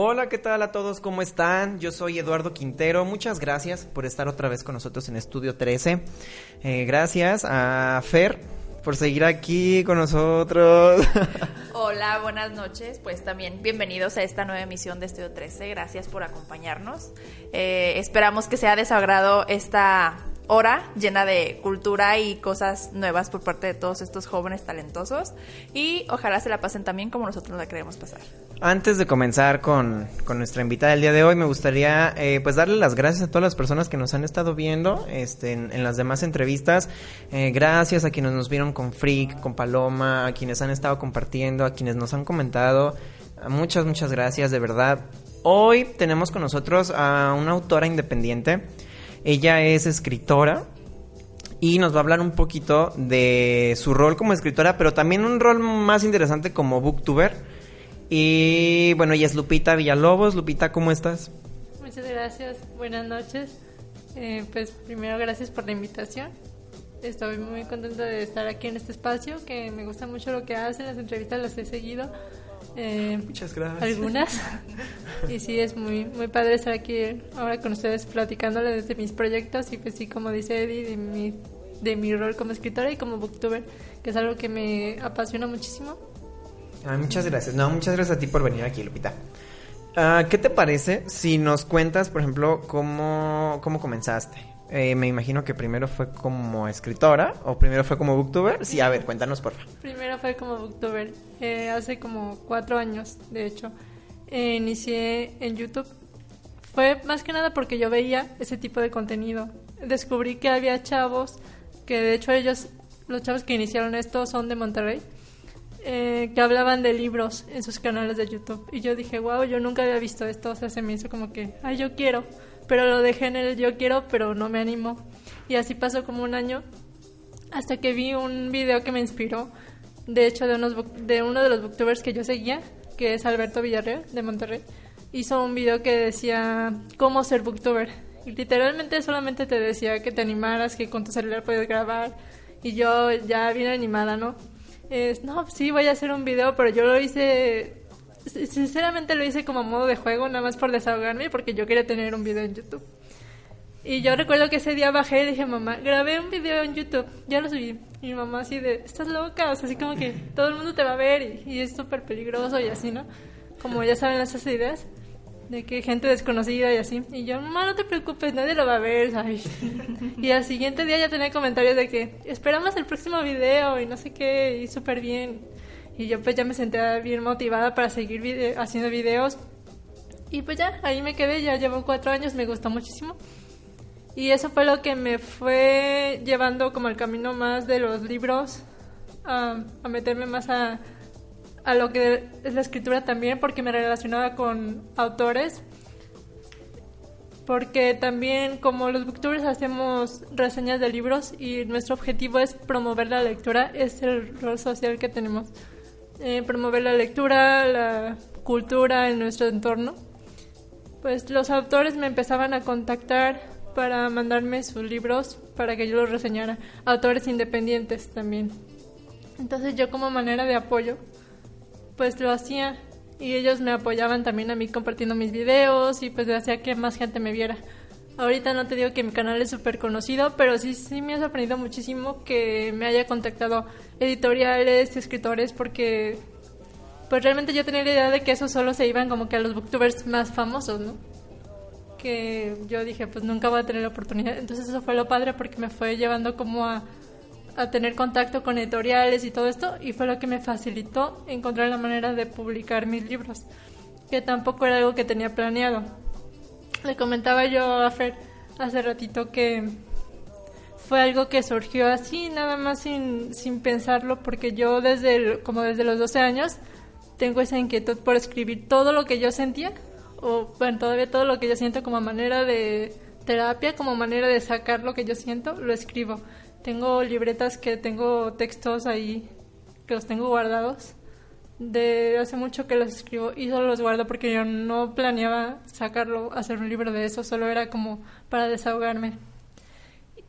Hola, ¿qué tal a todos? ¿Cómo están? Yo soy Eduardo Quintero. Muchas gracias por estar otra vez con nosotros en Estudio 13. Eh, gracias a Fer por seguir aquí con nosotros. Hola, buenas noches. Pues también bienvenidos a esta nueva emisión de Estudio 13. Gracias por acompañarnos. Eh, esperamos que sea de esta hora llena de cultura y cosas nuevas por parte de todos estos jóvenes talentosos y ojalá se la pasen también como nosotros la queremos pasar. Antes de comenzar con, con nuestra invitada del día de hoy, me gustaría eh, pues darle las gracias a todas las personas que nos han estado viendo este, en, las demás entrevistas. Eh, gracias a quienes nos vieron con Freak, con Paloma, a quienes han estado compartiendo, a quienes nos han comentado. Muchas, muchas gracias, de verdad. Hoy tenemos con nosotros a una autora independiente. Ella es escritora y nos va a hablar un poquito de su rol como escritora, pero también un rol más interesante como booktuber y bueno, ella es Lupita Villalobos. Lupita, ¿cómo estás? Muchas gracias, buenas noches. Eh, pues primero gracias por la invitación. Estoy muy contenta de estar aquí en este espacio, que me gusta mucho lo que hacen, las entrevistas las he seguido. Eh, Muchas gracias. Algunas. y sí, es muy, muy padre estar aquí ahora con ustedes platicándole de mis proyectos y pues sí, como dice Eddie, de mi, de mi rol como escritora y como booktuber, que es algo que me apasiona muchísimo muchas gracias. No, muchas gracias a ti por venir aquí, Lupita. Ah, ¿Qué te parece si nos cuentas, por ejemplo, cómo, cómo comenzaste? Eh, me imagino que primero fue como escritora o primero fue como booktuber. Sí, a ver, cuéntanos, por favor. Primero fue como booktuber. Eh, hace como cuatro años, de hecho. Eh, inicié en YouTube. Fue más que nada porque yo veía ese tipo de contenido. Descubrí que había chavos, que de hecho ellos, los chavos que iniciaron esto son de Monterrey eh, que hablaban de libros en sus canales de YouTube. Y yo dije, wow, yo nunca había visto esto. O sea, se me hizo como que, ay, yo quiero. Pero lo dejé en el yo quiero, pero no me animó. Y así pasó como un año hasta que vi un video que me inspiró. De hecho, de, unos, de uno de los booktubers que yo seguía, que es Alberto Villarreal, de Monterrey. Hizo un video que decía cómo ser booktuber. Y literalmente solamente te decía que te animaras, que con tu celular puedes grabar. Y yo ya bien animada, ¿no? Es, no, sí, voy a hacer un video, pero yo lo hice, sinceramente lo hice como modo de juego, nada más por desahogarme, porque yo quería tener un video en YouTube. Y yo recuerdo que ese día bajé y dije, mamá, grabé un video en YouTube, ya lo subí. Y mi mamá así de, estás loca, o sea, así como que todo el mundo te va a ver y, y es súper peligroso y así, ¿no? Como ya saben esas ideas de que gente desconocida y así. Y yo, mamá, no te preocupes, nadie lo va a ver, y al siguiente día ya tenía comentarios de que esperamos el próximo video y no sé qué, y súper bien. Y yo pues ya me senté bien motivada para seguir haciendo videos. Y pues ya, ahí me quedé, ya llevo cuatro años, me gustó muchísimo. Y eso fue lo que me fue llevando como el camino más de los libros, a meterme más a, a lo que es la escritura también porque me relacionaba con autores porque también como los booktubers hacemos reseñas de libros y nuestro objetivo es promover la lectura, es el rol social que tenemos. Eh, promover la lectura, la cultura en nuestro entorno. Pues los autores me empezaban a contactar para mandarme sus libros para que yo los reseñara. Autores independientes también. Entonces yo como manera de apoyo pues lo hacía y ellos me apoyaban también a mí compartiendo mis videos y pues hacía que más gente me viera. Ahorita no te digo que mi canal es súper conocido, pero sí, sí me ha sorprendido muchísimo que me haya contactado editoriales, escritores, porque pues realmente yo tenía la idea de que esos solo se iban como que a los booktubers más famosos, ¿no? Que yo dije, pues nunca voy a tener la oportunidad. Entonces eso fue lo padre porque me fue llevando como a a tener contacto con editoriales y todo esto y fue lo que me facilitó encontrar la manera de publicar mis libros, que tampoco era algo que tenía planeado. Le comentaba yo a Fer hace ratito que fue algo que surgió así, nada más sin, sin pensarlo, porque yo desde como desde los 12 años tengo esa inquietud por escribir todo lo que yo sentía, o bueno, todavía todo lo que yo siento como manera de terapia, como manera de sacar lo que yo siento, lo escribo. Tengo libretas que tengo textos ahí que los tengo guardados. De hace mucho que los escribo y solo los guardo porque yo no planeaba sacarlo, hacer un libro de eso, solo era como para desahogarme.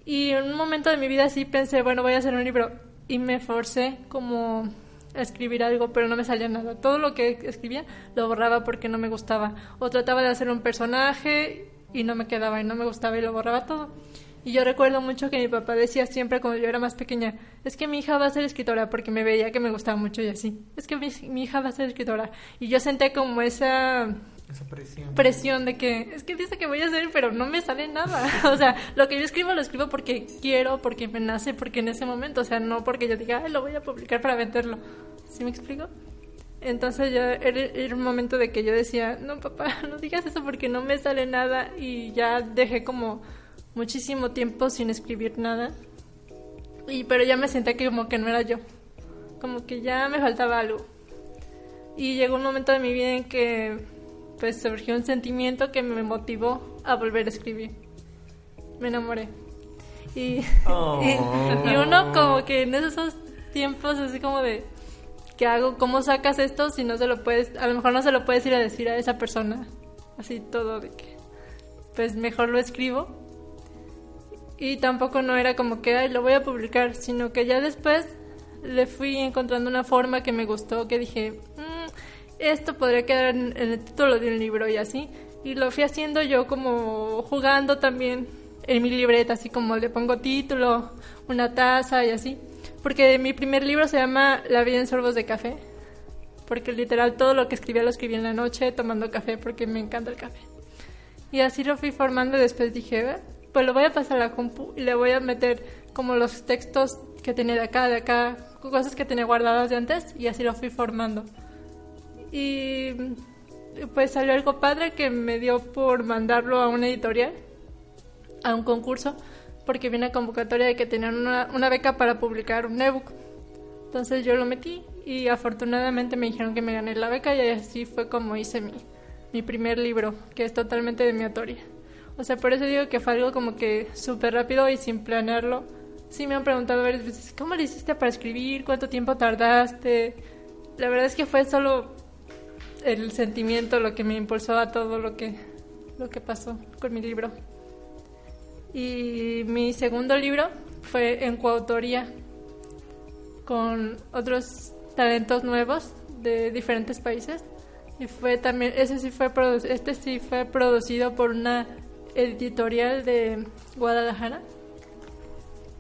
Y en un momento de mi vida sí pensé, bueno, voy a hacer un libro y me forcé como a escribir algo, pero no me salía nada. Todo lo que escribía lo borraba porque no me gustaba. O trataba de hacer un personaje y no me quedaba y no me gustaba y lo borraba todo. Y yo recuerdo mucho que mi papá decía siempre cuando yo era más pequeña, es que mi hija va a ser escritora porque me veía que me gustaba mucho y así. Es que mi, mi hija va a ser escritora. Y yo senté como esa Esa presión. presión de que es que dice que voy a hacer, pero no me sale nada. O sea, lo que yo escribo lo escribo porque quiero, porque me nace, porque en ese momento, o sea, no porque yo diga, Ay, lo voy a publicar para venderlo. ¿Sí me explico? Entonces ya era, era un momento de que yo decía, no papá, no digas eso porque no me sale nada y ya dejé como muchísimo tiempo sin escribir nada. Y pero ya me senté que como que no era yo. Como que ya me faltaba algo. Y llegó un momento de mi vida en que pues surgió un sentimiento que me motivó a volver a escribir. Me enamoré. Y, Oh. y, y uno como que en esos tiempos así como de ¿qué hago? ¿Cómo sacas esto si no se lo puedes, a lo mejor no se lo puedes ir a decir a esa persona? Así todo de que pues mejor lo escribo. Y tampoco no era como que Ay, lo voy a publicar, sino que ya después le fui encontrando una forma que me gustó, que dije, "Mm, esto podría quedar en, el título de un libro y así. Y lo fui haciendo yo como jugando también en mi libreta, así como le pongo título, una taza y así. Porque mi primer libro se llama La vida en sorbos de café. Porque literal todo lo que escribía lo escribí en la noche tomando café porque me encanta el café. Y así lo fui formando y después dije, "Eh, pues lo voy a pasar a la compu y le voy a meter como los textos que tenía de acá, de acá, cosas que tenía guardadas de antes y así lo fui formando. Y pues salió algo padre que me dio por mandarlo a una editorial, a un concurso, porque vi una convocatoria de que tenían una, beca para publicar un ebook. Entonces yo lo metí y afortunadamente me dijeron que me gané la beca y así fue como hice mi, mi primer libro, que es totalmente de mi autoría. O sea, por eso digo que fue algo como que súper rápido y sin planearlo. Sí me han preguntado varias veces, ¿cómo le hiciste para escribir? ¿Cuánto tiempo tardaste? La verdad es que fue solo el sentimiento lo que me impulsó a todo lo que, lo que pasó con mi libro. Y mi segundo libro fue en coautoría con otros talentos nuevos de diferentes países. Y fue también, ese sí fue este sí fue producido por una editorial de Guadalajara.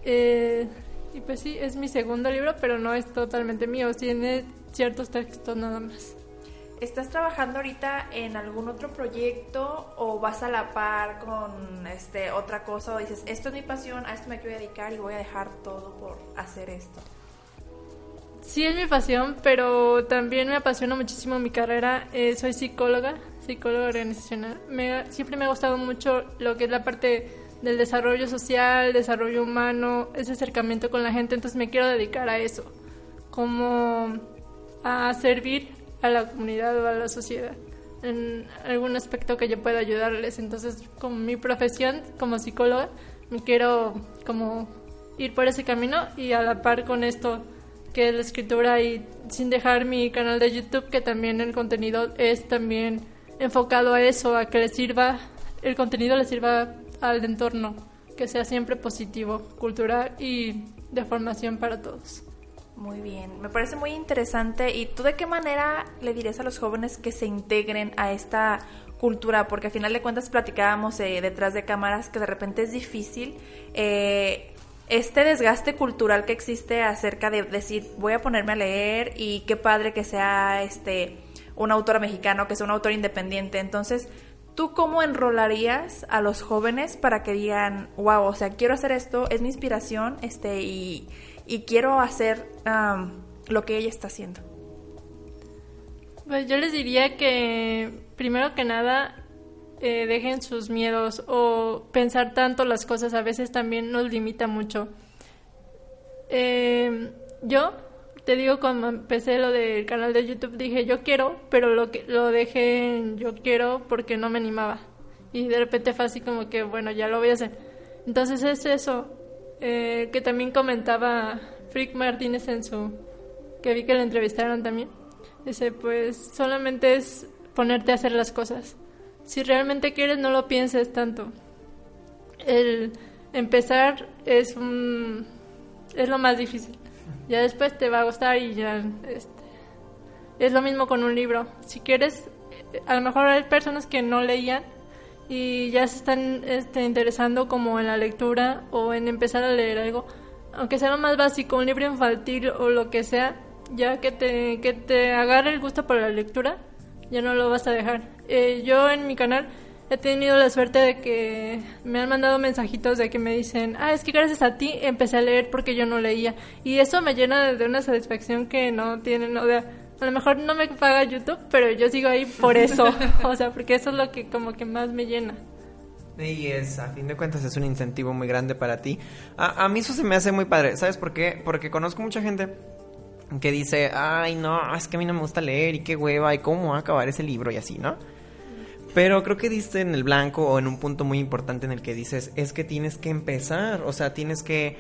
Eh, y pues sí, es mi segundo libro, pero no es totalmente mío, tiene ciertos textos nada más. ¿Estás trabajando ahorita en algún otro proyecto o vas a la par con este otra cosa o dices, esto es mi pasión, a esto me quiero dedicar y voy a dejar todo por hacer esto? Sí es mi pasión, pero también me apasiona muchísimo mi carrera. Eh, soy psicóloga, psicóloga organizacional. Me, siempre me ha gustado mucho lo que es la parte del desarrollo social, desarrollo humano, ese acercamiento con la gente. Entonces me quiero dedicar a eso, como a servir a la comunidad o a la sociedad en algún aspecto que yo pueda ayudarles. Entonces, como mi profesión como psicóloga, me quiero como ir por ese camino y a la par con esto que es la escritura y sin dejar mi canal de YouTube que también el contenido es también enfocado a eso, a que le sirva, el contenido le sirva al entorno, que sea siempre positivo, cultural y de formación para todos. Muy bien, me parece muy interesante. ¿Y tú de qué manera le dirías a los jóvenes que se integren a esta cultura? Porque al final de cuentas platicábamos eh, detrás de cámaras que de repente es difícil eh, este desgaste cultural que existe acerca de decir voy a ponerme a leer y qué padre que sea este un autor mexicano, que sea un autor independiente. Entonces, ¿tú cómo enrolarías a los jóvenes para que digan, wow, o sea, quiero hacer esto, es mi inspiración, este, y, y quiero hacer lo que ella está haciendo? Pues yo les diría que primero que nada eh, dejen sus miedos o pensar tanto las cosas a veces también nos limita mucho. Eh, yo te digo cuando empecé lo del canal de YouTube dije yo quiero, pero lo que lo dejé en yo quiero porque no me animaba. Y de repente fue así como que, bueno, ya lo voy a hacer. Entonces es eso, eh, que también comentaba Frick Martínez en su, que vi que lo entrevistaron también. Dice, pues solamente es ponerte a hacer las cosas. Si realmente quieres, no lo pienses tanto. El empezar es un, es lo más difícil. Ya después te va a gustar y ya este, es lo mismo con un libro. Si quieres, a lo mejor hay personas que no leían y ya se están este, interesando como en la lectura o en empezar a leer algo, aunque sea lo más básico, un libro infantil o lo que sea, ya que te, que te agarre el gusto por la lectura, ya no lo vas a dejar. Eh, yo en mi canal he tenido la suerte de que me han mandado mensajitos de que me dicen, ah, es que gracias a ti empecé a leer porque yo no leía. Y eso me llena de una satisfacción que no tienen, o sea, a lo mejor no me paga YouTube, pero yo sigo ahí por eso, o sea, porque eso es lo que como que más me llena. Y es, a fin de cuentas, es un incentivo muy grande para ti. A, a mí eso se me hace muy padre, ¿sabes por qué? Porque conozco mucha gente que dice, ay, no, es que a mí no me gusta leer y qué hueva y cómo va a acabar ese libro y así, ¿no? Pero creo que diste en el blanco o en un punto muy importante en el que dices, es que tienes que empezar, o sea, tienes que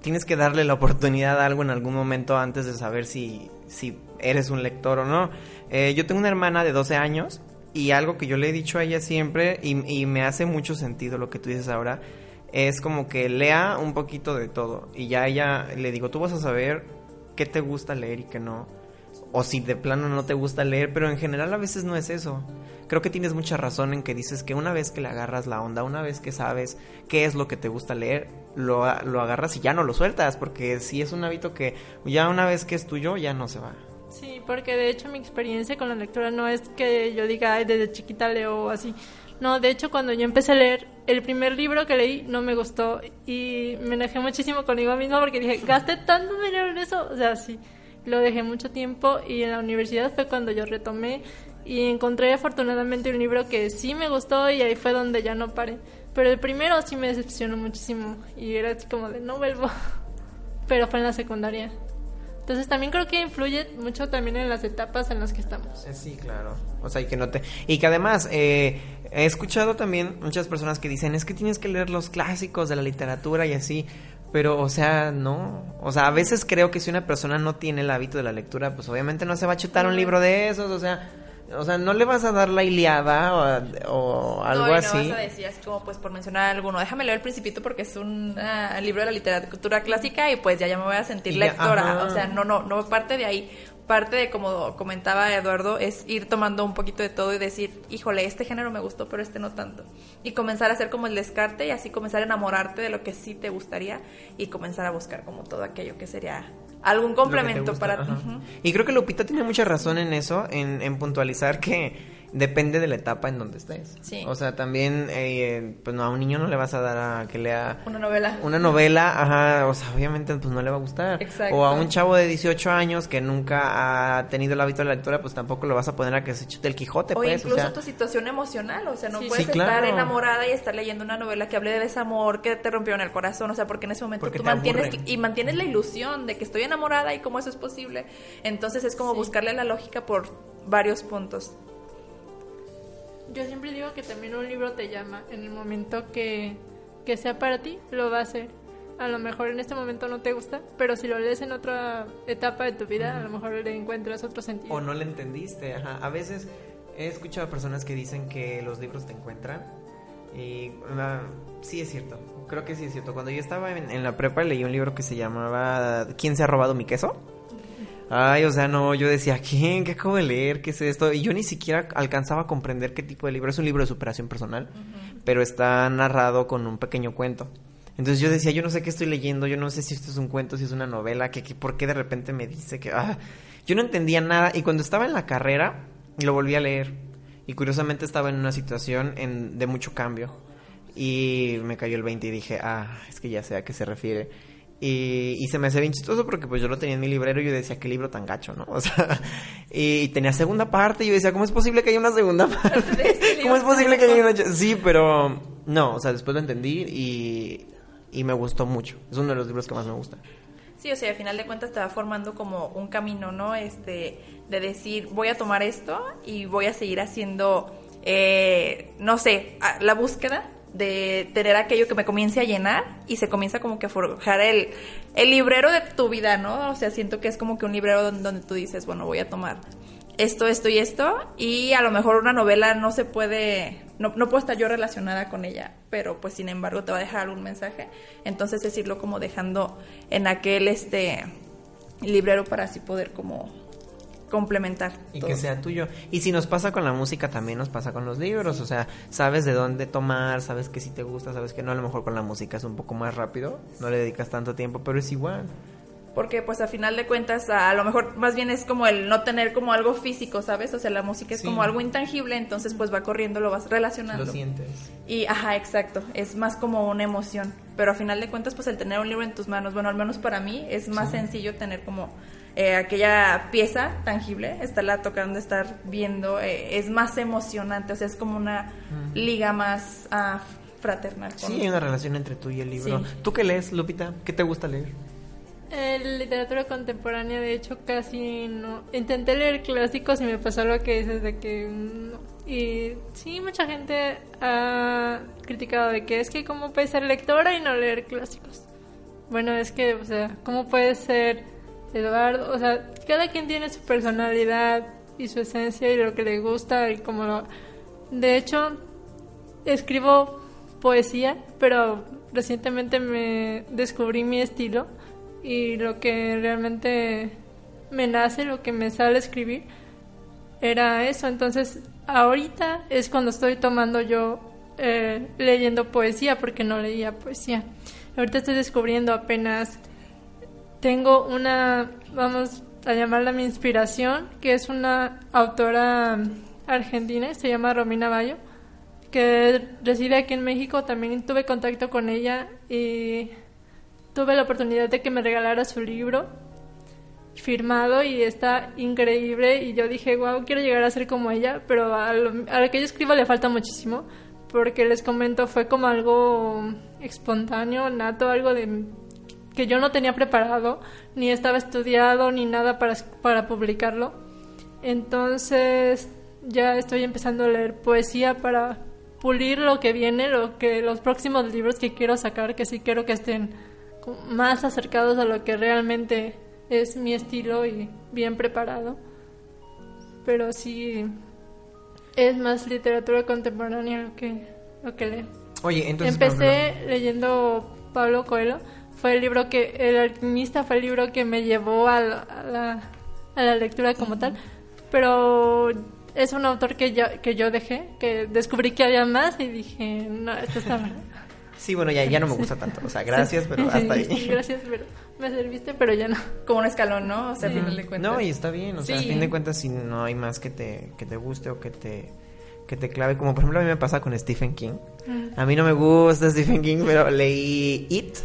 tienes que darle la oportunidad a algo en algún momento antes de saber si, si eres un lector o no. Eh, yo tengo una hermana de 12 años y algo que yo le he dicho a ella siempre y, y, me hace mucho sentido lo que tú dices ahora es como que lea un poquito de todo y ya ella le digo, tú vas a saber qué te gusta leer y qué no. O si de plano no te gusta leer, pero en general a veces no es eso creo que tienes mucha razón en que dices que una vez que le agarras la onda, una vez que sabes qué es lo que te gusta leer, lo, lo agarras y ya no lo sueltas, porque si es un hábito que ya una vez que es tuyo, ya no se va. Sí, porque de hecho mi experiencia con la lectura no es que yo diga, Ay, desde chiquita leo así. No, de hecho cuando yo empecé a leer, el primer libro que leí no me gustó y me enojé muchísimo conmigo mismo porque dije, gasté tanto dinero en eso. O sea, sí, lo dejé mucho tiempo y en la universidad fue cuando yo retomé y encontré afortunadamente un libro que sí me gustó y ahí fue donde ya no paré. Pero el primero sí me decepcionó muchísimo y era así como de no vuelvo. Pero fue en la secundaria. Entonces también creo que influye mucho también en las etapas en las que estamos. Eh, sí, claro. O sea, y que no te... Y que además eh, he escuchado también muchas personas que dicen, es que tienes que leer los clásicos de la literatura y así. Pero, o sea, no. O sea, a veces creo que si una persona no tiene el hábito de la lectura, pues obviamente no se va a chutar un libro de esos. O sea, o sea, no le vas a dar la Iliada o, algo no, así. No vas a decir así como, pues por mencionar alguno, déjame leer El Principito porque es un ah, libro de la literatura clásica y pues ya, ya me voy a sentir lectora. o sea, no, no, no parte de ahí. Parte de, como comentaba Eduardo, es ir tomando un poquito de todo y decir, híjole, este género me gustó, pero este no tanto. Y comenzar a hacer como el descarte y así comenzar a enamorarte de lo que sí te gustaría y comenzar a buscar como todo aquello que sería algún complemento para ti. Y creo que Lupita tiene mucha razón en eso, en, en puntualizar que depende de la etapa en donde estés. Sí. O sea, también, eh, pues no, a un niño no le vas a dar a que lea... Una novela. Una novela, ajá, o sea, obviamente pues no le va a gustar. Exacto. O a un chavo de 18 años que nunca ha tenido el hábito de la lectura, pues tampoco lo vas a poner a que se chute el Quijote, o pues. incluso tu situación emocional, o sea, no puedes estar enamorada y estar leyendo una novela que hable de desamor, que te rompió en el corazón, o sea, porque en ese momento tú mantienes... Y mantienes la ilusión de que estoy enamorada y cómo eso es posible. Entonces es como buscarle la lógica por varios puntos. Yo siempre digo que también un libro te llama en el momento que, que sea para ti, lo va a hacer. A lo mejor en este momento no te gusta, pero si lo lees en otra etapa de tu vida, a lo mejor le encuentras otro sentido. O no le entendiste, ajá. A veces he escuchado a personas que dicen que los libros te encuentran. Y uh, sí es cierto, creo que sí es cierto. Cuando yo estaba en, en la prepa leí un libro que se llamaba ¿Quién se ha robado mi queso? Ay, o sea, no, yo decía, ¿quién? ¿Qué acabo de leer? ¿Qué es esto? Y yo ni siquiera alcanzaba a comprender qué tipo de libro. Es un libro de superación personal, pero está narrado con un pequeño cuento. Entonces yo decía, yo no sé qué estoy leyendo, yo no sé si esto es un cuento, si es una novela, que, por qué de repente me dice que... Ah, yo no entendía nada y cuando estaba en la carrera lo volví a leer. Y curiosamente estaba en una situación en, de mucho cambio. Y me cayó el 20 y dije, ah, es que ya sé a qué se refiere. Y, se me hace bien chistoso porque pues yo lo tenía en mi librero y yo decía, qué libro tan gacho, ¿no? O sea, y, tenía segunda parte y yo decía, ¿cómo es posible que haya una segunda parte? Este ¿Cómo es posible que haya una... Sí, pero no, o sea, después lo entendí y, y me gustó mucho. Es uno de los libros que más me gusta. Sí, o sea, al final de cuentas te va formando como un camino, ¿no? Este, de decir, voy a tomar esto y voy a seguir haciendo eh, no sé, la búsqueda de tener aquello que me comience a llenar y se comienza como que a forjar el, el librero de tu vida, ¿no? O sea, siento que es como que un librero donde, tú dices, bueno, voy a tomar esto, esto y esto, y a lo mejor una novela no se puede, no, no puedo estar yo relacionada con ella, pero pues sin embargo te va a dejar algún mensaje, entonces es irlo como dejando en aquel este librero para así poder como complementar. Y que sea tuyo. Y si nos pasa con la música, también nos pasa con los libros. O sea, sabes de dónde tomar, sabes que si te gusta, sabes que no. A lo mejor con la música es un poco más rápido, no le dedicas tanto tiempo, pero es igual. Porque pues a final de cuentas, a, lo mejor más bien es como el no tener como algo físico, ¿sabes? O sea, la música es como algo intangible, entonces pues va corriendo, lo vas relacionando. Lo sientes. Y, ajá, exacto, es más como una emoción. Pero a final de cuentas, pues el tener un libro en tus manos, bueno, al menos para mí, es más sencillo tener como eh, aquella pieza tangible, estarla tocando, estar viendo, eh, es más emocionante, o sea, es como una liga más uh, fraternal. Sí, hay una relación entre tú y el libro. ¿Tú qué lees, Lupita? ¿Qué te gusta leer? En literatura contemporánea, de hecho, casi no. Intenté leer clásicos y me pasó lo que dices de que. Y sí, mucha gente ha criticado de que es que, ¿cómo puedes ser lectora y no leer clásicos? Bueno, es que, o sea, ¿cómo puedes ser Eduardo, o sea, cada quien tiene su personalidad y su esencia y lo que le gusta y como lo... De hecho, escribo poesía, pero recientemente me descubrí mi estilo y lo que realmente me nace, lo que me sale escribir, era eso. Entonces, ahorita es cuando estoy tomando yo eh, leyendo poesía, porque no leía poesía. Ahorita estoy descubriendo apenas tengo una, vamos a llamarla mi inspiración, que es una autora argentina, se llama Romina Bayo, que reside aquí en México. También tuve contacto con ella y tuve la oportunidad de que me regalara su libro firmado y está increíble y yo dije, wow, quiero llegar a ser como ella, pero a lo, a lo que yo escribo le falta muchísimo porque les comento fue como algo espontáneo, nato, algo de que yo no tenía preparado, ni estaba estudiado, ni nada para, para publicarlo. Entonces ya estoy empezando a leer poesía para pulir lo que viene, lo que los próximos libros que quiero sacar, que sí quiero que estén más acercados a lo que realmente es mi estilo y bien preparado. Pero sí es más literatura contemporánea lo que lo que leo. Oye, entonces empecé leyendo Pablo Coelho fue el libro que, El alquimista fue el libro que me llevó a la, a la, lectura como tal, pero es un autor que yo, que yo dejé, que descubrí que había más y dije, no, esto está mal. Sí, bueno, ya, ya no me gusta tanto. O sea, gracias, pero hasta ahí. gracias, pero me serviste, pero ya no. Como un escalón, ¿no? O sea, a fin de cuentas. No, y está bien. O sea, a fin de cuentas, si no hay más que te, que te guste o que te que te clave, como por ejemplo a mí me pasa con Stephen King. Mm. A mí no me gusta Stephen King, pero leí It,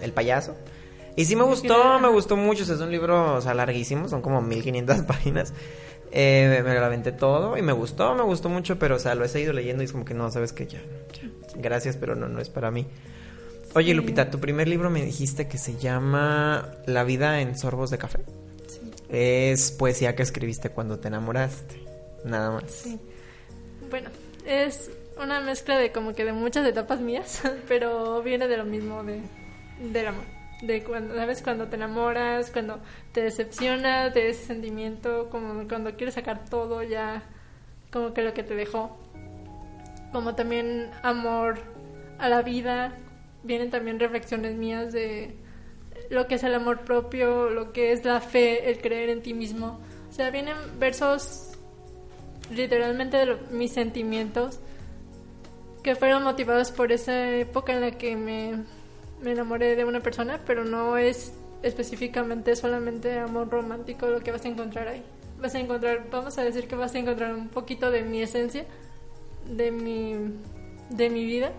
el, payaso. Y sí me gustó, me gustó mucho. es un libro, o sea, larguísimo, son como 1500 páginas. Eh, me, lo aventé todo y me gustó, me gustó mucho, pero o sea, lo he seguido leyendo y es como que no, sabes que ya, gracias, pero no, no es para mí. Oye, Lupita, tu primer libro me dijiste que se llama La vida en sorbos de café. Sí. Es poesía que escribiste cuando te enamoraste, nada más. Sí. Bueno, es una mezcla de como que de muchas etapas mías, pero viene de lo mismo de del amor. De cuando, ¿sabes? Cuando te enamoras, cuando te decepcionas de ese sentimiento, como cuando quieres sacar todo ya, como que lo que te dejó. Como también amor a la vida, vienen también reflexiones mías de lo que es el amor propio, lo que es la fe, el creer en ti mismo. O sea, vienen versos literalmente de mis sentimientos que fueron motivados por esa época en la que me, me enamoré de una persona, pero no es específicamente solamente amor romántico lo que vas a encontrar ahí. Vas a encontrar, vamos a decir que vas a encontrar un poquito de mi esencia, de mi, de mi vida,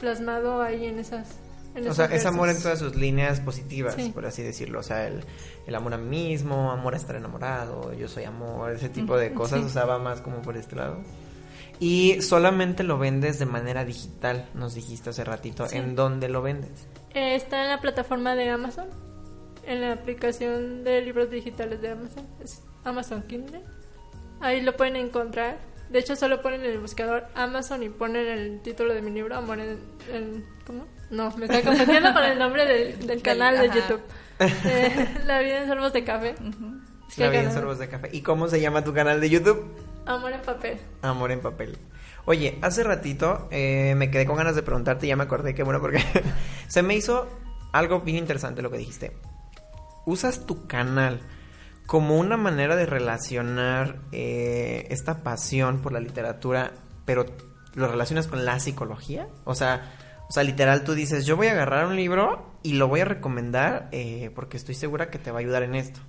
plasmado ahí en esas o sea, es amor en todas sus líneas positivas, por así decirlo. O sea, el, el, amor a mí mismo, amor a estar enamorado, yo soy amor, ese tipo de cosas. O sea, va más como por este lado. Y solamente lo vendes de manera digital, nos dijiste hace ratito. ¿En dónde lo vendes? Eh, está en la plataforma de Amazon, en la aplicación de libros digitales de Amazon, es Amazon Kindle. Ahí lo pueden encontrar. De hecho, solo ponen en el buscador Amazon y ponen el título de mi libro, Amor en... en- ¿Cómo? No, me estoy confundiendo con el nombre del, del canal de. YouTube. Eh, la vida en sorbos de café. La vida en sorbos de café. ¿Y cómo se llama tu canal de YouTube? Amor en papel. Amor en papel. Oye, hace ratito eh, me quedé con ganas de preguntarte y ya me acordé que bueno, porque se me hizo algo bien interesante lo que dijiste. Usas tu canal como una manera de relacionar eh, esta pasión por la literatura, pero lo relacionas con la psicología. O sea, o sea, literal tú dices, yo voy a agarrar un libro y lo voy a recomendar eh, porque estoy segura que te va a ayudar en esto.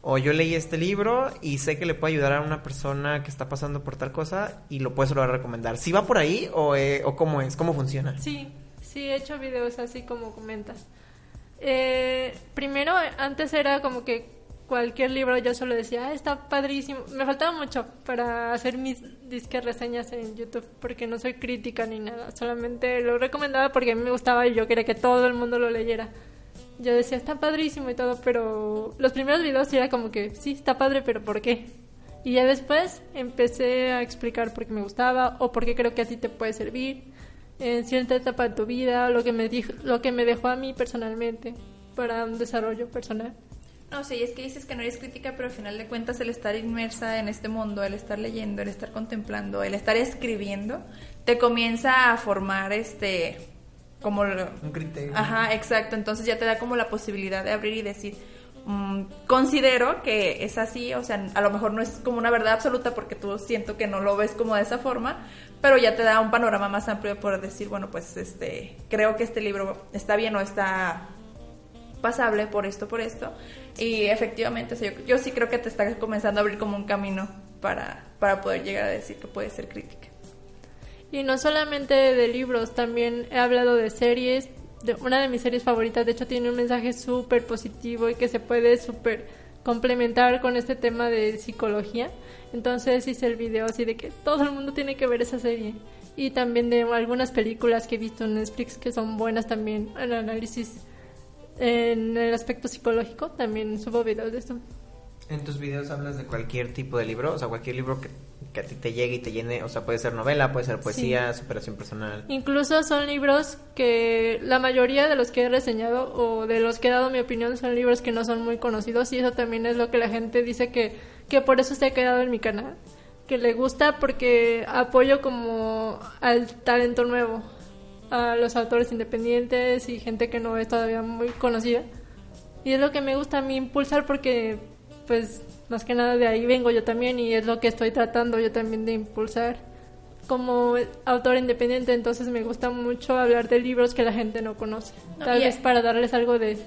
O yo leí este libro y sé que le puede ayudar a una persona que está pasando por tal cosa y lo puedes solo recomendar. ¿Si va por ahí o, eh, o cómo es? ¿Cómo funciona? Sí, sí, he hecho videos así como comentas. Eh, primero, antes era como que cualquier libro yo solo decía, ah, está padrísimo. Me faltaba mucho para hacer mis disques reseñas en YouTube, porque no soy crítica ni nada. Solamente lo recomendaba porque a mí me gustaba y yo quería que todo el mundo lo leyera. Yo decía, está padrísimo y todo, pero los primeros videos era como que, sí, está padre, pero ¿por qué? Y ya después empecé a explicar por qué me gustaba o por qué creo que a ti te puede servir en cierta etapa de tu vida, lo que me dijo, lo que me dejó a mí personalmente para un desarrollo personal. No, sí, es que dices que no eres crítica, pero al final de cuentas el estar inmersa en este mundo, el estar leyendo, el estar contemplando, el estar escribiendo, te comienza a formar este como lo- Un criterio. Ajá, exacto. Entonces ya te da como la posibilidad de abrir y decir, mm, considero que es así, o sea, a lo mejor no es como una verdad absoluta porque tú siento que no lo ves como de esa forma, pero ya te da un panorama más amplio por decir, bueno, pues este, creo que este libro está bien o está pasable por esto, por esto. Y efectivamente, o sea, yo, yo sí creo que te está comenzando a abrir como un camino para, para poder llegar a decir que puede ser crítica. Y no solamente de libros, también he hablado de series. De una de mis series favoritas, de hecho, tiene un mensaje súper positivo y que se puede súper complementar con este tema de psicología. Entonces hice el video así de que todo el mundo tiene que ver esa serie. Y también de algunas películas que he visto en Netflix que son buenas también, el análisis en el aspecto psicológico, también subo videos de esto. En tus videos hablas de cualquier tipo de libro, o sea, cualquier libro que, que a ti te llegue y te llene, o sea, puede ser novela, puede ser poesía, superación personal. Incluso son libros que la mayoría de los que he reseñado o de los que he dado mi opinión son libros que no son muy conocidos y eso también es lo que la gente dice que, que por eso se ha quedado en mi canal. Que le gusta porque apoyo como al talento nuevo, a los autores independientes y gente que no es todavía muy conocida. Y es lo que me gusta a mí impulsar porque, pues, más que nada de ahí vengo yo también y es lo que estoy tratando yo también de impulsar como autor independiente, entonces me gusta mucho hablar de libros que la gente no conoce. No, Tal y- vez para darles algo de...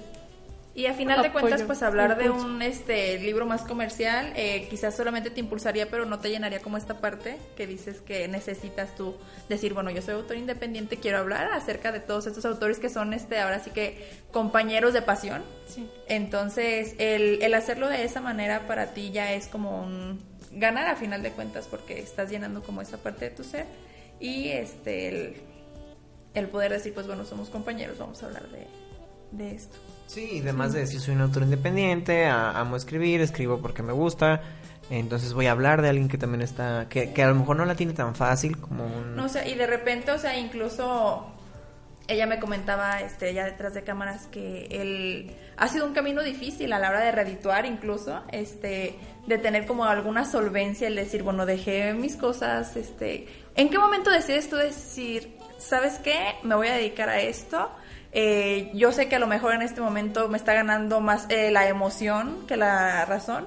Y a final de Apoyo, cuentas, pues hablar de un este libro más comercial, eh, quizás solamente te impulsaría, pero no te llenaría como esta parte que dices que necesitas tú decir, bueno, yo soy autor independiente, quiero hablar acerca de todos estos autores que son, este, ahora sí que compañeros de pasión. Sí. Entonces, el, el hacerlo de esa manera para ti ya es como un ganar a final de cuentas porque estás llenando como esa parte de tu ser y este el, el poder decir, pues bueno, somos compañeros, vamos a hablar de, de esto. Sí, además de decir soy un autor independiente, amo escribir, escribo porque me gusta, entonces voy a hablar de alguien que también está, que, a lo mejor no la tiene tan fácil como un... No, o sea, y de repente, o sea, incluso ella me comentaba, este, ya detrás de cámaras, que él ha sido un camino difícil a la hora de redituar, incluso, este, de tener como alguna solvencia, el decir, bueno, dejé mis cosas, este, ¿en qué momento decides tú decir, sabes qué, me voy a dedicar a esto? Eh, yo sé que a lo mejor en este momento me está ganando más eh, la emoción que la razón,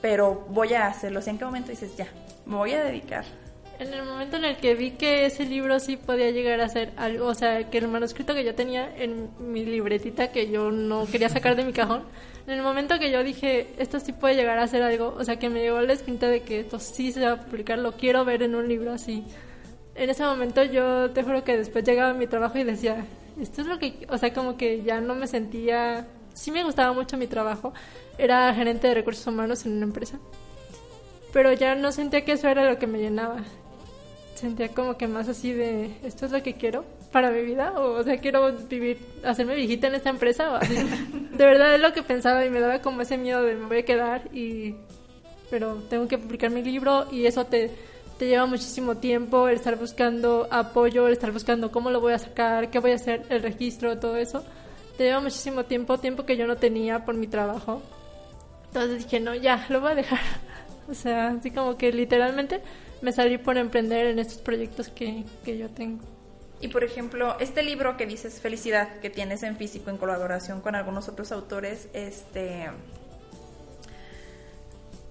pero voy a hacerlo. O ¿en qué momento dices, ya, me voy a dedicar? En el momento en el que vi que ese libro sí podía llegar a ser algo, o sea, que el manuscrito que yo tenía en mi libretita que yo no quería sacar de mi cajón, en el momento que yo dije, esto sí puede llegar a ser algo, o sea, que me llegó la espinta de que esto sí se va a publicar, lo quiero ver en un libro así. En ese momento yo te juro que después llegaba a mi trabajo y decía, esto es lo que, o sea, como que ya no me sentía, sí me gustaba mucho mi trabajo, era gerente de recursos humanos en una empresa, pero ya no sentía que eso era lo que me llenaba. Sentía como que más así de esto es lo que quiero para mi vida o, o sea quiero vivir hacerme viejita en esta empresa o así. De verdad es lo que pensaba y me daba como ese miedo de me voy a quedar y pero tengo que publicar mi libro y eso te, te lleva muchísimo tiempo el estar buscando apoyo, el estar buscando cómo lo voy a sacar, qué voy a hacer, el registro, todo eso. Te lleva muchísimo tiempo, tiempo que yo no tenía por mi trabajo. Entonces dije, no, ya, lo voy a dejar. O sea, así como que literalmente me salí por emprender en estos proyectos que, que yo tengo. Y por ejemplo, este libro que dices Felicidad, que tienes en físico en colaboración con algunos otros autores, este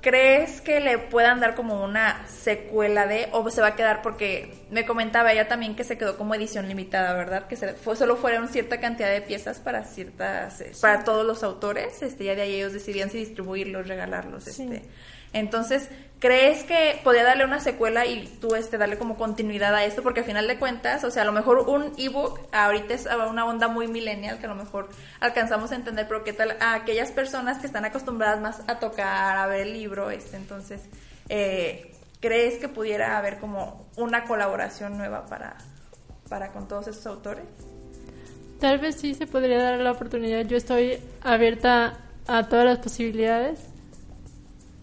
¿Crees que le puedan dar como una secuela de o se va a quedar porque me comentaba ella también que se quedó como edición limitada, ¿verdad? Que se, fue, solo fueron cierta cantidad de piezas para ciertas eh, para todos los autores, este ya de ahí ellos decidían si distribuirlos, regalarlos, este. Entonces, ¿crees que podría darle una secuela y tú este darle como continuidad a esto? Porque al final de cuentas, o sea, a lo mejor un ebook ahorita es una onda muy millennial que a lo mejor alcanzamos a entender, pero ¿qué tal a aquellas personas que están acostumbradas más a tocar, a ver el libro? Este, entonces, eh, ¿crees que pudiera haber como una colaboración nueva para, para con todos esos autores? Tal vez sí se podría dar la oportunidad. Yo estoy abierta a todas las posibilidades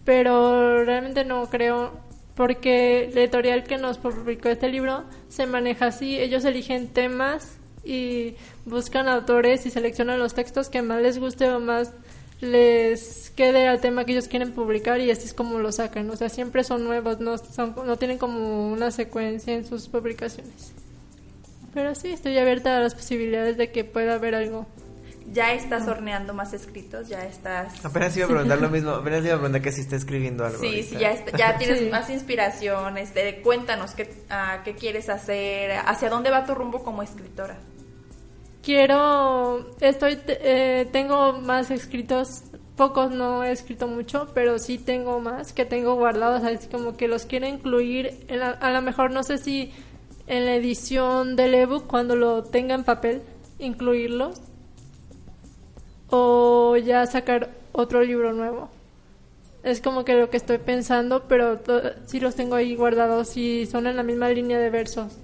pero realmente no creo porque la editorial que nos publicó este libro se maneja así, ellos eligen temas y buscan autores y seleccionan los textos que más les guste o más les quede al tema que ellos quieren publicar y así es como lo sacan, o sea, siempre son nuevos, no, son, no tienen como una secuencia en sus publicaciones. Pero sí, estoy abierta a las posibilidades de que pueda haber algo ya estás horneando más escritos, ya estás... Apenas iba a preguntar lo mismo, apenas iba a preguntar que si está escribiendo algo. Sí, sí, ya, ya tienes más inspiración, este, cuéntanos qué, uh, qué quieres hacer, hacia dónde va tu rumbo como escritora. Quiero, estoy, eh, tengo más escritos, pocos no he escrito mucho, pero sí tengo más que tengo guardados, así como que los quiero incluir, a lo mejor no sé si en la edición del ebook, cuando lo tenga en papel, incluirlos o ya sacar otro libro nuevo. Es como que lo que estoy pensando, pero sí los tengo ahí guardados y son en la misma línea de versos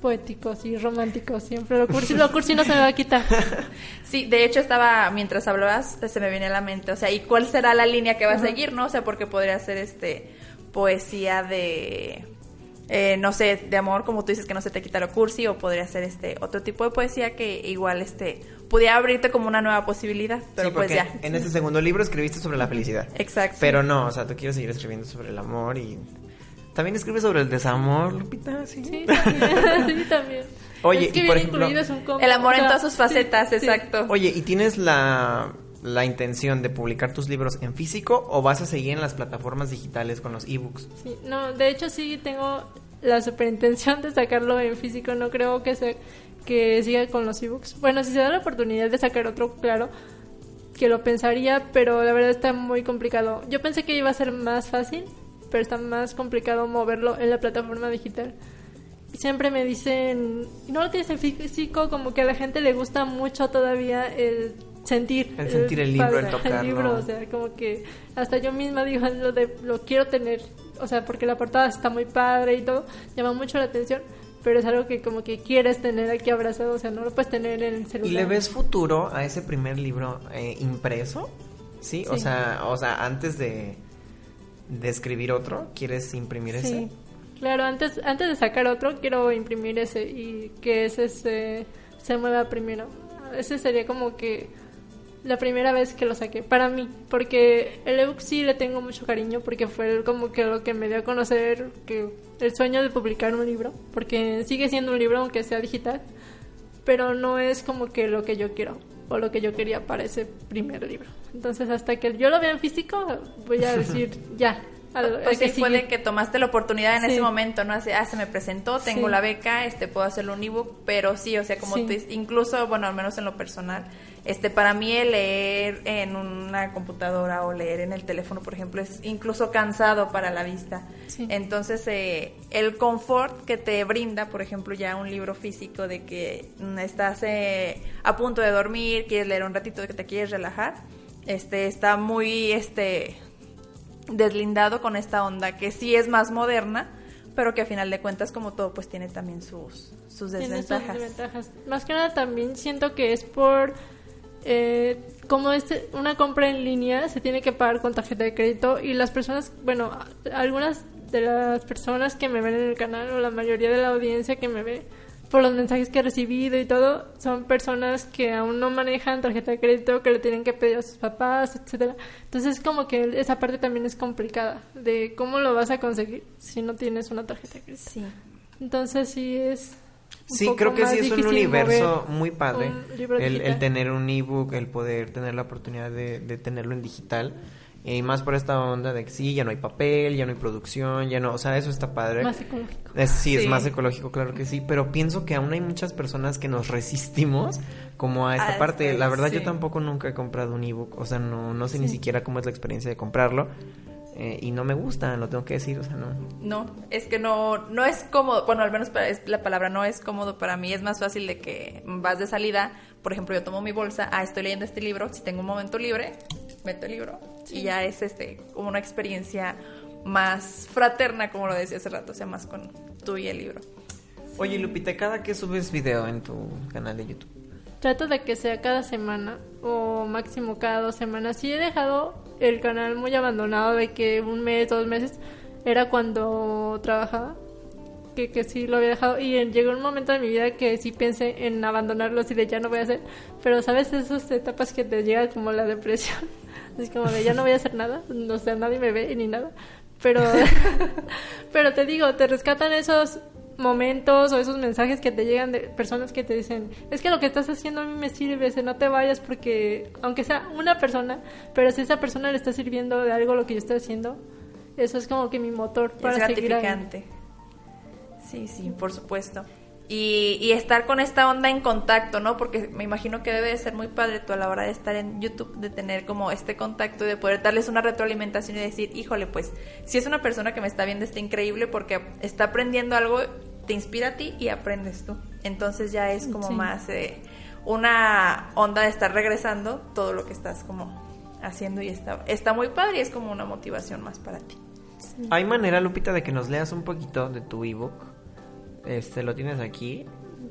poéticos y románticos. Siempre lo cursi, lo cursi no se me va a quitar. Sí, de hecho estaba, mientras hablabas, se me viene a la mente, o sea, ¿y cuál será la línea que va a seguir, no? O sea, porque podría ser este poesía de eh, no sé, de amor, como tú dices, que no se te quita lo cursi, o podría ser este otro tipo de poesía que igual este pudiera abrirte como una nueva posibilidad, pero pues ya. En este segundo libro escribiste sobre la felicidad. Exacto. Pero no, o sea, tú quieres seguir escribiendo sobre el amor y también escribes sobre el desamor, Lupita, sí. Sí, también. sí, también. Oye, y por ejemplo, el amor en todas sus facetas, exacto. Oye, ¿y tienes la la intención de publicar tus libros en físico o vas a seguir en las plataformas digitales con los ebooks? No, de hecho sí tengo la superintención de sacarlo en físico, no creo que se que siga con los ebooks. Bueno, si se da la oportunidad de sacar otro, claro, que lo pensaría, pero la verdad está muy complicado. Yo pensé que iba a ser más fácil, pero está más complicado moverlo en la plataforma digital. Siempre me dicen, no lo tienes en físico, como que a la gente le gusta mucho todavía el sentir el sentir el, libro, el tocarlo. El libro, o sea, como que hasta yo misma digo lo de lo quiero tener, o sea, porque la portada está muy padre y todo, llama mucho la atención, pero es algo que como que quieres tener aquí abrazado, o sea, no lo puedes tener en el celular. ¿Y le ves futuro a ese primer libro eh, impreso? ¿Sí? O sea, o sea, antes de de escribir otro, ¿quieres imprimir ese? Sí. Claro, antes antes de sacar otro quiero imprimir ese y que ese se, se mueva primero. Ese sería como que la primera vez que lo saqué, para mí, porque el ebook sí le tengo mucho cariño, porque fue como que lo que me dio a conocer que el sueño de publicar un libro, porque sigue siendo un libro aunque sea digital, pero no es como que lo que yo quiero o lo que yo quería para ese primer libro. Entonces, hasta que yo lo vea en físico, voy a decir ya, o sea, fue de que tomaste la oportunidad en ese momento, ¿no? Así, ah, se me presentó, tengo la beca, este, puedo hacerlo un ebook, pero sí, o sea, como incluso, bueno, al menos en lo personal, este, para mí el leer en una computadora o leer en el teléfono, por ejemplo, es incluso cansado para la vista. Entonces, eh, el confort que te brinda, por ejemplo, ya un libro físico de que estás eh, a punto de dormir, quieres leer un ratito de que te quieres relajar, este, está muy, este, deslindado con esta onda que sí es más moderna, pero que a final de cuentas, como todo, pues tiene también sus, sus desventajas. desventajas. Más que nada también siento que es por... Eh, como este, una compra en línea se tiene que pagar con tarjeta de crédito y las personas, bueno, algunas de las personas que me ven en el canal o la mayoría de la audiencia que me ve por los mensajes que he recibido y todo, son personas que aún no manejan tarjeta de crédito, que le tienen que pedir a sus papás, etcétera. Entonces como que esa parte también es complicada de cómo lo vas a conseguir si no tienes una tarjeta de crédito. Sí. Entonces sí es un Sí, poco creo que más sí es un universo muy padre. un El, el tener un ebook, el poder tener la oportunidad de, de tenerlo en digital. Y más por esta onda de que sí, ya no hay papel, ya no hay producción, ya no, o sea, eso está padre. más ecológico. Es- sí, es más ecológico, claro que sí, pero pienso que aún hay muchas personas que nos resistimos como a esta A parte. La verdad, yo tampoco nunca he comprado un ebook, o sea, no, no sé ni siquiera cómo es la experiencia de comprarlo. eh, y no me gusta, lo tengo que decir, o sea, no. No, es que no, no es cómodo, bueno, al menos para, es la palabra no es cómodo para mí, es más fácil de que vas de salida, por ejemplo, yo tomo mi bolsa, ah, estoy leyendo este libro, si tengo un momento libre, meto el libro y ya es este como una experiencia más fraterna, como lo decía hace rato, o sea, más con tú y el libro. Oye, Lupita, ¿cada que subes video en tu canal de YouTube? Trato de que sea cada semana o máximo cada dos semanas. Sí he dejado el canal muy abandonado de que un mes, dos meses era cuando trabajaba. Que, que sí lo había dejado y en- llegó un momento de mi vida que sí pensé en abandonarlo así de ya no voy a hacer pero sabes esas etapas que te llega como la depresión así como de ya no voy a hacer nada o sea nadie me ve ni nada pero pero te digo te rescatan esos momentos o esos mensajes que te llegan de personas que te dicen es que lo que estás haciendo a mí me sirve se no te vayas porque aunque sea una persona pero si esa persona le está sirviendo de algo lo que yo estoy haciendo eso es como que mi motor es para seguir ahí. gratificante. Sí, sí, por supuesto. Y, y estar con esta onda en contacto, ¿no? Porque me imagino que debe de ser muy padre tú a la hora de estar en YouTube, de tener como este contacto y de poder darles una retroalimentación y decir, híjole, pues, si es una persona que me está viendo, está increíble porque está aprendiendo algo, te inspira a ti y aprendes tú. Entonces ya es como Sí. más eh, una onda de estar regresando todo lo que estás como haciendo y está, está muy padre y es como una motivación más para ti. ¿Hay manera, Lupita, de que nos leas un poquito de tu ebook? Este, lo tienes aquí.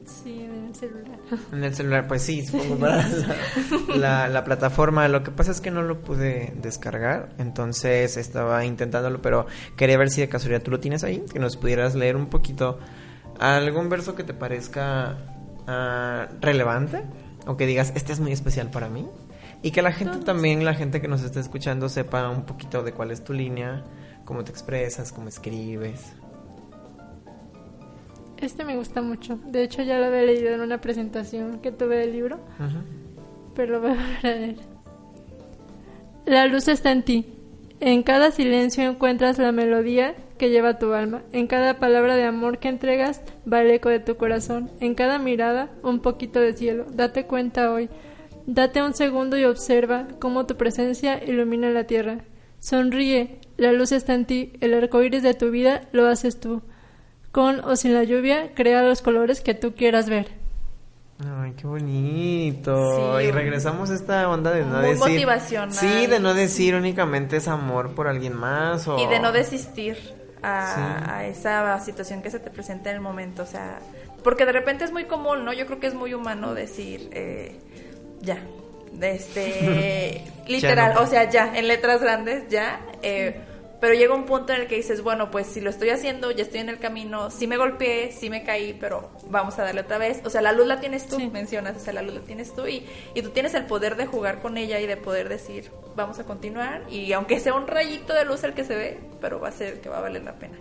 sí en el celular En el celular, pues sí, supongo para la, la- la plataforma. Lo que pasa es que no lo pude descargar, entonces estaba intentándolo, pero quería ver si de casualidad tú lo tienes ahí, que nos pudieras leer un poquito algún verso que te parezca ah, relevante o que digas, este es muy especial para mí. Y que la gente Todos. también, la gente que nos está escuchando, sepa un poquito de cuál es tu línea, cómo te expresas, cómo escribes. Este me gusta mucho. De hecho, ya lo había leído en una presentación que tuve del libro, pero lo voy a leer. La luz está en ti. En cada silencio encuentras la melodía que lleva tu alma. En cada palabra de amor que entregas va el eco de tu corazón. En cada mirada un poquito de cielo. Date cuenta hoy. Date un segundo y observa cómo tu presencia ilumina la tierra. Sonríe. La luz está en ti. El arco iris de tu vida lo haces tú. Con o sin la lluvia, crea los colores que tú quieras ver. Ay, qué bonito. Sí, y regresamos a esta onda de no muy decir. motivacional. Sí, de no decir únicamente es amor por alguien más. O... Y de no desistir a, Sí. a esa situación que se te presenta en el momento, o sea, porque de repente es muy común, ¿no? Yo creo que es muy humano decir, eh, ya, este, literal, no. o sea, ya, en letras grandes, ya, eh, pero llega un punto en el que dices, bueno, pues si lo estoy haciendo, ya estoy en el camino, sí me golpeé, sí me caí, pero vamos a darle otra vez, o sea, la luz la tienes tú, Sí. mencionas, o sea, la luz la tienes tú y, y tú tienes el poder de jugar con ella y de poder decir, vamos a continuar y aunque sea un rayito de luz el que se ve, pero va a ser que va a valer la pena.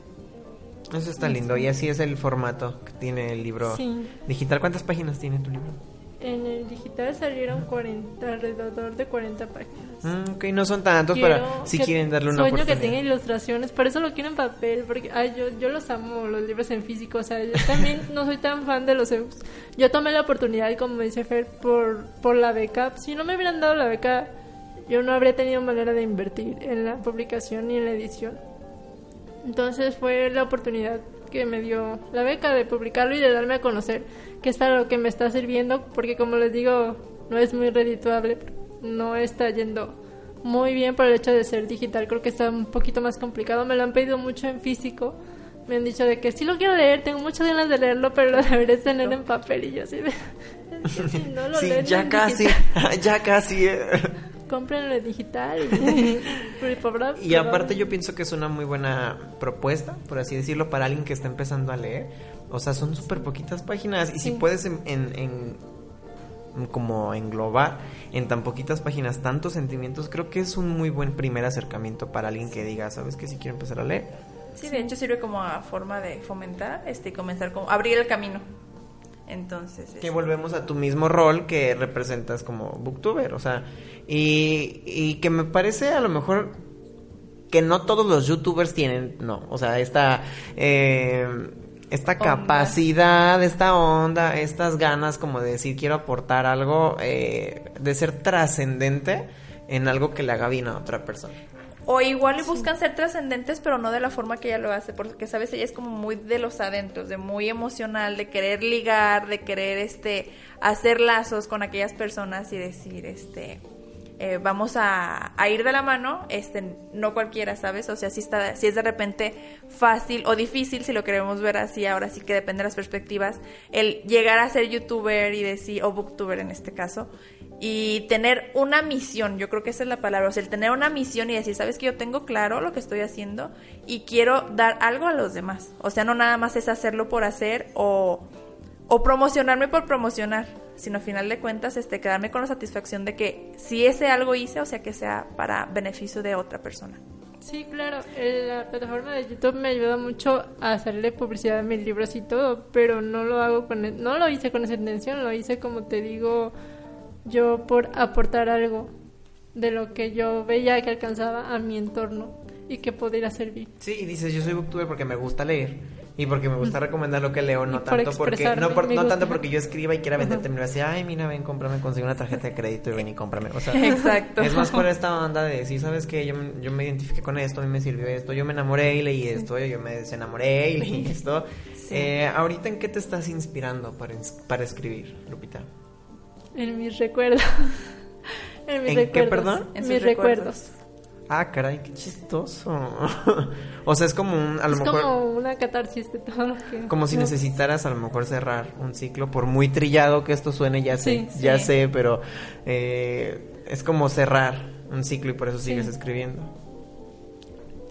Eso está lindo. Y así es el formato que tiene el libro Sí. digital. ¿Cuántas páginas tiene tu libro? En el digital salieron 40, alrededor de 40 páginas. Mm, ok, no son tantos, Quiero pero si quieren darle una sueño oportunidad. que tenga ilustraciones, por eso lo quiero en papel, porque ay, yo, yo los amo, los libros en físico, o sea, yo también no soy tan fan de los ebooks. Yo tomé la oportunidad, como dice Fer, por, por la beca. Si no me hubieran dado la beca, yo no habría tenido manera de invertir en la publicación ni en la edición. Entonces fue la oportunidad que me dio la beca de publicarlo y de darme a conocer, que es para lo que me está sirviendo, porque como les digo, no es muy redituable, no está yendo muy bien por el hecho de ser digital, creo que está un poquito más complicado, me lo han pedido mucho en físico, me han dicho de que sí lo quiero leer, tengo muchas ganas de leerlo, pero lo deberías tener en papel y yo así de... si no lo Sí, leen ya casi, digital- ya casi. Cómprenlo en digital. Y, y aparte yo pienso que es una muy buena propuesta, por así decirlo, para alguien que está empezando a leer. O sea, son súper poquitas páginas y si puedes en, en, como englobar en tan poquitas páginas tantos sentimientos, creo que es un muy buen primer acercamiento para alguien que diga, ¿sabes qué? Si quiero empezar a leer. Sí, de hecho sirve como a forma de fomentar este y comenzar como abrir el camino entonces. Que volvemos a tu mismo rol que representas como booktuber, o sea, y, y que me parece a lo mejor que no todos los youtubers tienen, no, o sea, esta, eh, esta capacidad, esta onda, estas ganas como de decir quiero aportar algo, eh, de ser trascendente en algo que le haga bien a otra persona. O igual buscan ser trascendentes, pero no de la forma que ella lo hace, porque sabes, ella es como muy de los adentros, de muy emocional, de querer ligar, de querer este hacer lazos con aquellas personas y decir, este, eh, vamos a, ir de la mano, este, no cualquiera, ¿sabes? O sea, si está, si es de repente fácil o difícil, si lo queremos ver así, ahora sí que depende de las perspectivas, el llegar a ser youtuber y decir, o booktuber en este caso, y tener una misión, yo creo que esa es la palabra, o sea, el tener una misión y decir, sabes que yo tengo claro lo que estoy haciendo y quiero dar algo a los demás. O sea, no nada más es hacerlo por hacer o, o promocionarme por promocionar, sino a final de cuentas este, quedarme con la satisfacción de que si ese algo hice, o sea, que sea para beneficio de otra persona. Sí, claro, la plataforma de YouTube me ayuda mucho a hacerle publicidad a mis libros y todo, pero no lo hago con, e, no lo hice con esa intención, lo hice como te digo yo por aportar algo de lo que yo veía que alcanzaba a mi entorno y que podría servir. Sí, y dices, yo soy booktuber porque me gusta leer y porque me gusta recomendar lo que leo, no tanto porque no, no tanto porque yo escriba y quiera venderte, me decir, ay, mira, ven, cómprame, consigue una tarjeta de crédito y ven y cómprame. O sea, Exacto. es más por esta onda de decir, ¿sabes qué? Yo, yo me identifiqué con esto, a mí me sirvió esto, yo me enamoré y leí esto, yo me desenamoré y leí esto. Eh, ahorita, ¿en qué te estás inspirando para, para escribir, Lupita? En mis recuerdos. en mis ¿En qué, perdón? En mis recuerdos. Ah, caray, qué chistoso. o sea, es como un, a lo es mejor... como una catarsis de todo Como si necesitaras a lo mejor cerrar un ciclo, por muy trillado que esto suene, ya sé, ya sé, pero eh, es como cerrar un ciclo y por eso sigues escribiendo.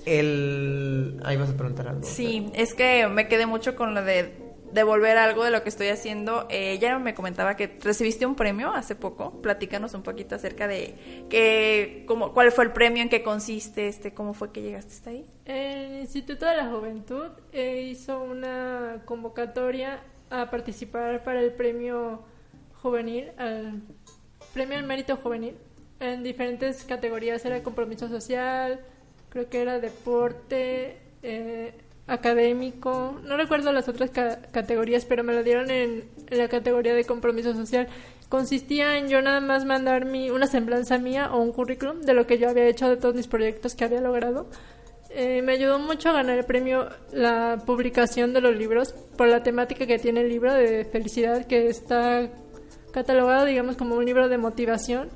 El... Ahí vas a preguntar algo. Sí, es que me quedé mucho con lo de devolver algo de lo que estoy haciendo. Eh, ella me comentaba que recibiste un premio hace poco. Platícanos un poquito acerca de que, cómo, cuál fue el premio, en qué consiste, este, cómo fue que llegaste hasta ahí. El Instituto de la Juventud eh, hizo una convocatoria a participar para el premio juvenil, al premio al mérito juvenil, en diferentes categorías. Era compromiso social, creo que era deporte. Eh, académico, no recuerdo las otras categorías, pero me lo dieron en, la categoría de compromiso social. Consistía en yo nada más mandar mi, una semblanza mía o un currículum de lo que yo había hecho, de todos mis proyectos que había logrado. Eh, me ayudó mucho a ganar el premio la publicación de los libros por la temática que tiene el libro de felicidad, que está catalogado, digamos, como un libro de motivación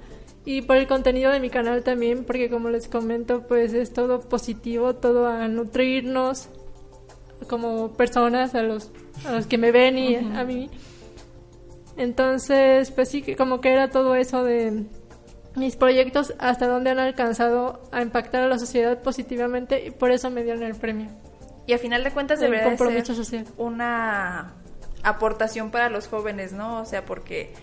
y por el contenido de mi canal también, porque como les comento, pues es todo positivo, todo a nutrirnos, como personas, a los, a los que me ven y a mí. Entonces, pues sí, como que era todo eso de mis proyectos hasta dónde han alcanzado a impactar a la sociedad positivamente y por eso me dieron el premio. Y a final de cuentas debería ser social. una aportación para los jóvenes, ¿no? O sea, porque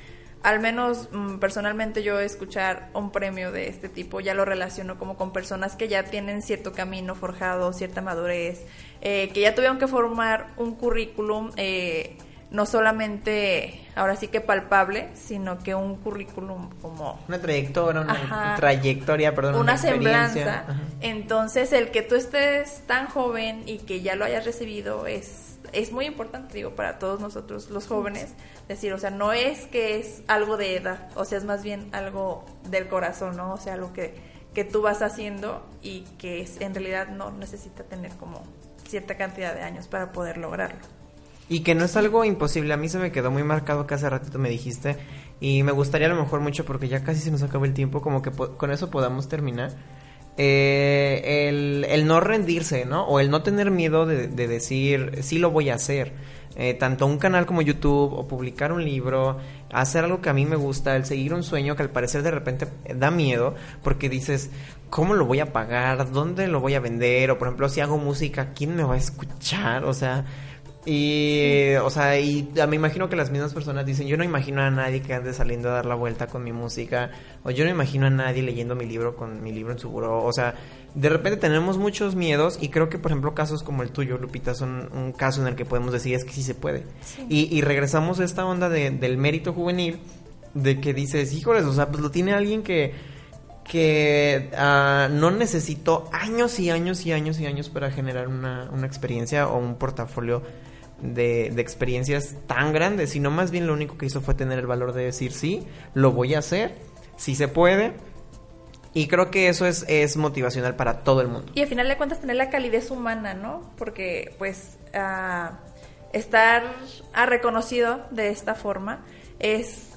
al menos mm, personalmente yo escuchar un premio de este tipo ya lo relaciono como con personas que ya tienen cierto camino forjado, cierta madurez, eh, que ya tuvieron que formar un currículum eh, no solamente ahora sí que palpable, sino que un currículum como una trayectoria, una trayectoria, perdón, una, semblanza. Entonces, el que tú estés tan joven y que ya lo hayas recibido es es muy importante, digo, para todos nosotros los jóvenes, decir, o sea, no es que es algo de edad, o sea, es más bien algo del corazón, ¿no? O sea, algo que, que tú vas haciendo y que es, en realidad no necesita tener como cierta cantidad de años para poder lograrlo. Y que no es algo imposible, a mí se me quedó muy marcado que hace ratito me dijiste y me gustaría a lo mejor mucho porque ya casi se nos acabó el tiempo, como que con eso podamos terminar eh, el, el, no rendirse, ¿no? O el no tener miedo de, de decir, sí lo voy a hacer. Eh, tanto un canal como YouTube o publicar un libro, hacer algo que a mí me gusta, el seguir un sueño que al parecer de repente da miedo porque dices, ¿cómo lo voy a pagar? ¿Dónde lo voy a vender? O por ejemplo, si hago música, ¿quién me va a escuchar? O sea, y, o sea, y me imagino que las mismas personas dicen, yo no imagino a nadie que ande saliendo a dar la vuelta con mi música, o yo no imagino a nadie leyendo mi libro con mi libro en su buró, o sea, de repente tenemos muchos miedos y creo que, por ejemplo, casos como el tuyo, Lupita, son un caso en el que podemos decir es que sí se puede. Y, y, regresamos a esta onda de, del mérito juvenil, de que dices, híjoles, o sea, pues lo tiene alguien que que uh, no necesitó años y años y años y años para generar una, una experiencia o un portafolio de, de, experiencias tan grandes, sino más bien lo único que hizo fue tener el valor de decir, sí, lo voy a hacer, sí se puede. Y creo que eso es, motivacional para todo el mundo. Y al final de cuentas tener la calidez humana, ¿no? Porque pues uh, estar uh, reconocido de esta forma es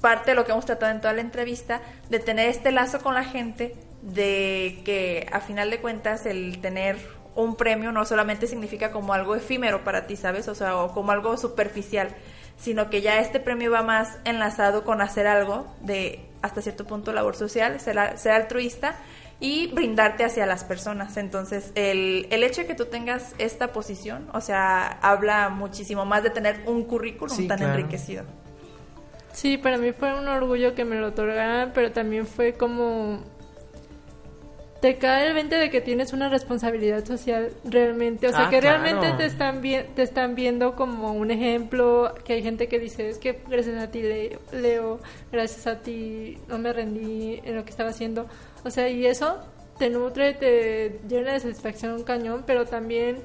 parte de lo que hemos tratado en toda la entrevista, de tener este lazo con la gente, de que a final de cuentas el tener un premio no solamente significa como algo efímero para ti, ¿sabes? O sea, o como algo superficial, sino que ya este premio va más enlazado con hacer algo de hasta cierto punto labor social, ser, ser altruista y brindarte hacia las personas. Entonces, el, el, hecho de que tú tengas esta posición, o sea, habla muchísimo más de tener un currículum Sí, tan claro. enriquecido. Sí, para mí fue un orgullo que me lo otorgaran, pero también fue como te cae el 20 de que tienes una responsabilidad social realmente, o sea, Ah, que claro. realmente te están vi- te están viendo como un ejemplo, que hay gente que dice, es que gracias a ti Le- Leo, gracias a ti no me rendí en lo que estaba haciendo. O sea, y eso te nutre, te llena de satisfacción un cañón, pero también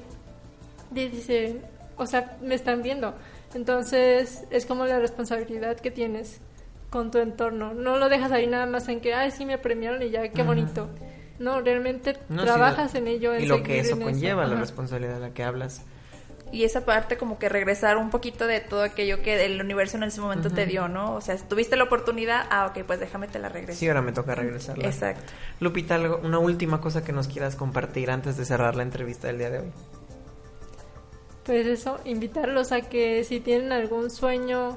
di- dice, o sea, me están viendo. Entonces, es como la responsabilidad que tienes con tu entorno. No lo dejas ahí nada más en que, ay, sí me premiaron y ya, qué bonito. No, realmente No, trabajas en ello. En y lo que eso conlleva, la responsabilidad de la que hablas. Y esa parte como que regresar un poquito de todo aquello que el universo en ese momento te dio, ¿no? O sea, tuviste la oportunidad, ah, ok, pues déjame te la regreso. Sí, ahora me toca regresarla. Exacto. Lupita, algo- una última cosa que nos quieras compartir antes de cerrar la entrevista del día de hoy. Pues eso, invitarlos a que si tienen algún sueño,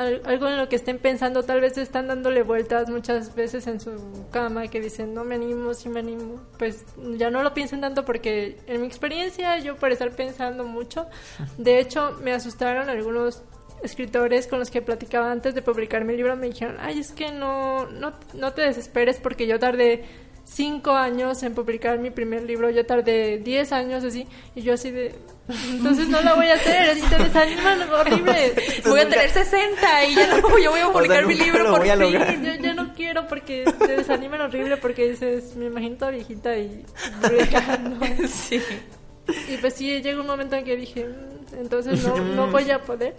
algo en lo que estén pensando, tal vez están dándole vueltas muchas veces en su cama, que dicen, no me animo, sí me animo, pues ya no lo piensen tanto porque en mi experiencia yo por estar pensando mucho, de hecho me asustaron algunos escritores con los que platicaba antes de publicar mi libro, me dijeron, ay, es que no, no, no te desesperes porque yo tardé cinco años en publicar mi primer libro, yo tardé diez años así, y yo así de, entonces no lo voy a hacer, así te desaniman horrible. Voy a tener 60 y ya no, yo voy a publicar mi libro por fin. Yo, yo no quiero porque te desaniman horrible porque dices, me imagino toda viejita y. Sí. Y pues sí, llega un momento en que dije, "Mm, entonces no, no voy a poder.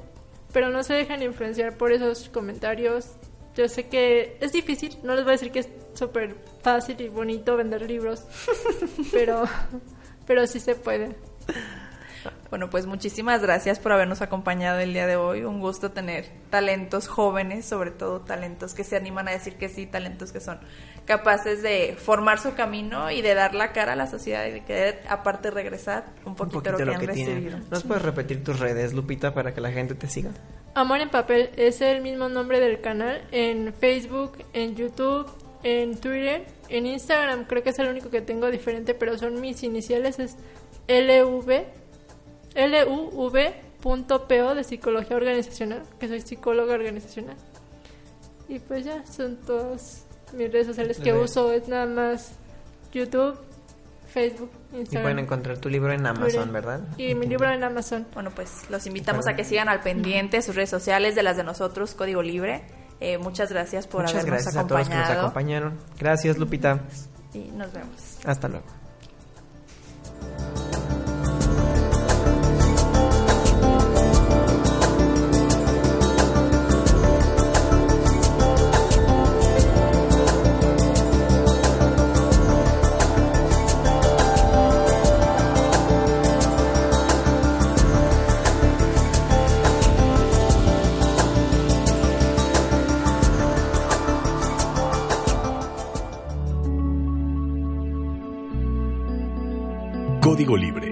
Pero no se dejan influenciar por esos comentarios. Yo sé que es difícil, no les voy a decir que es súper fácil y bonito vender libros, pero, pero sí se puede. Bueno, pues muchísimas gracias por habernos acompañado el día de hoy. Un gusto tener talentos jóvenes, sobre todo talentos que se animan a decir que sí, talentos que son capaces de formar su camino y de dar la cara a la sociedad y de querer aparte regresar un Un poquito, lo que, han recibido. ¿Nos puedes repetir tus redes, Lupita, para que la gente te siga? Amor en papel es el mismo nombre del canal en Facebook, en YouTube, en Twitter, en Instagram creo que es el único que tengo diferente, pero son mis iniciales es LV LUV.po de psicología organizacional, que soy psicóloga organizacional. Y pues ya son todas mis redes sociales que uso, es nada más YouTube, Facebook, Y Instagram. pueden encontrar tu libro en Amazon. ¿verdad? Y mi libro en Amazon. Bueno, pues los invitamos a que sigan al pendiente sus redes sociales, de las de nosotros, Código Libre. Eh, muchas gracias por Muchas habernos gracias a todos los que nos acompañado. acompañaron. Gracias, Lupita. y nos vemos. Hasta luego. Código Libre